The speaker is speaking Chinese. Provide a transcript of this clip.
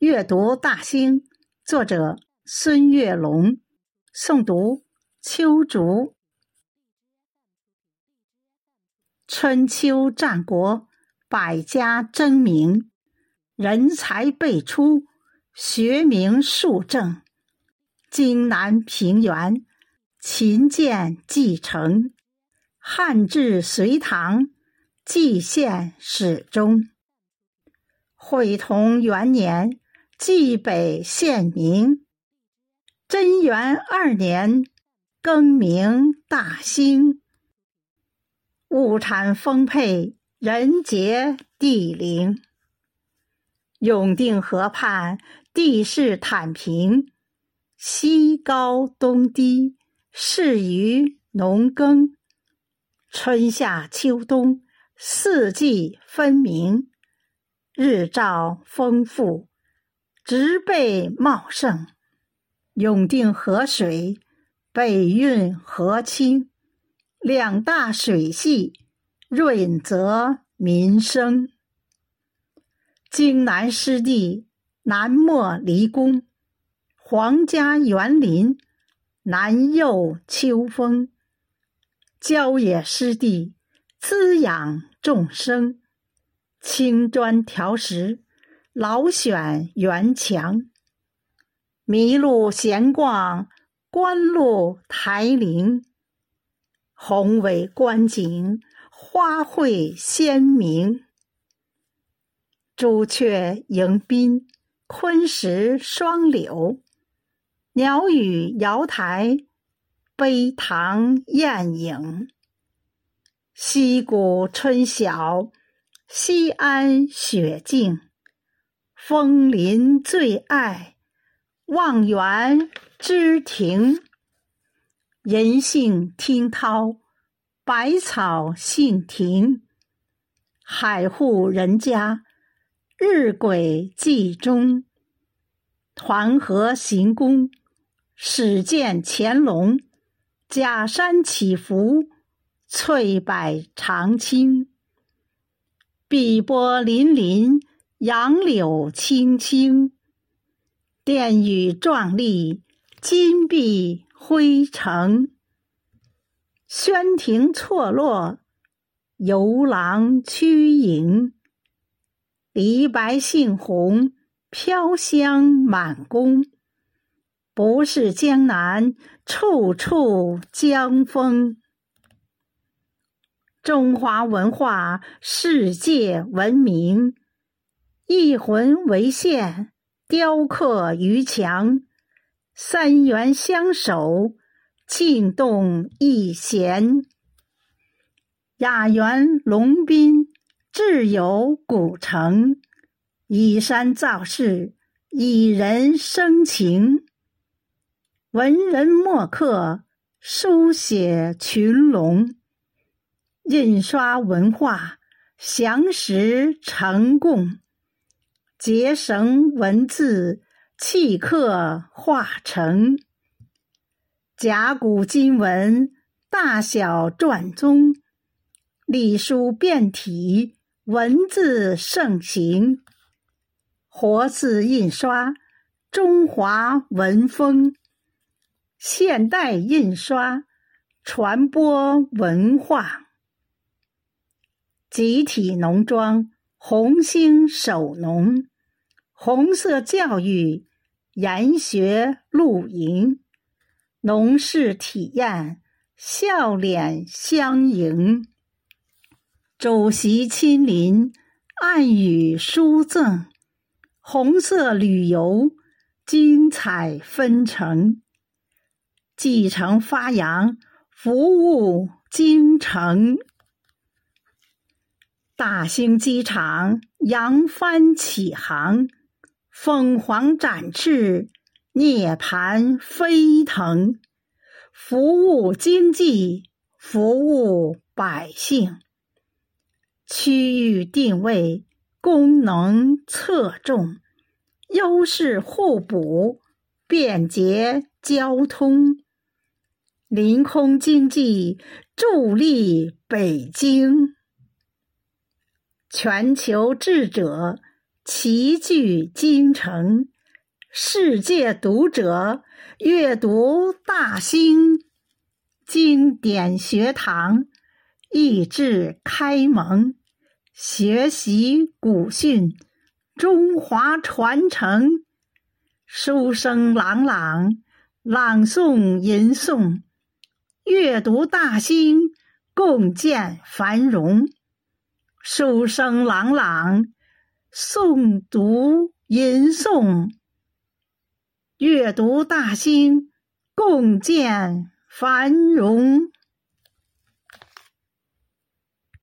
阅读大兴，作者孙月龙，诵读秋竹。春秋战国，百家争鸣，人才辈出，学名树正。荆南平原，秦建继承，汉至隋唐，蓟县始终。会同元年。冀北县名，贞元二年更名大兴。物产丰沛，人杰地灵。永定河畔地势坦平，西高东低，适于农耕。春夏秋冬四季分明，日照丰富。植被茂盛，永定河水北运河清，两大水系润泽民生。荆南湿地南没离宫，皇家园林南佑秋风。郊野湿地滋养众生，青砖条石。老选园墙，麋鹿闲逛观鹿台陵，宏伟观景，花卉鲜明。朱雀迎宾，昆石双柳，鸟语瑶台，碑堂艳影。溪谷春晓，西安雪静。枫林最爱望园之庭，人性听涛，百草杏亭。海户人家，日晷记中。团河行宫，始见乾隆。假山起伏，翠柏长青。碧波粼粼。杨柳青青，殿宇壮丽，金碧辉城。轩庭错落，游廊曲影。梨白杏红，飘香满宫。不是江南，处处江风。中华文化世界闻名。一魂为线，雕刻于墙；三元相守，静动一弦。雅园龙宾，自有古城；以山造势，以人生情。文人墨客，书写群龙；印刷文化，详实成贡。结绳文字，契刻化成甲骨金文，大小篆宗，隶书变体，文字盛行。活字印刷，中华文风；现代印刷，传播文化。集体农庄，红星守农。红色教育，研学露营，农事体验，笑脸相迎。主席亲临，暗语书赠，红色旅游，精彩纷呈。继承发扬，服务京城。大兴机场扬帆起航。凤凰展翅，涅槃飞腾，服务经济，服务百姓。区域定位，功能侧重，优势互补，便捷交通。临空经济，助力北京。全球智者。齐聚京城，世界读者阅读大兴，经典学堂益智开蒙，学习古训，中华传承，书声朗朗，朗诵吟诵，阅读大兴，共建繁荣。书声朗朗，诵读吟诵，阅读大兴，共建繁荣。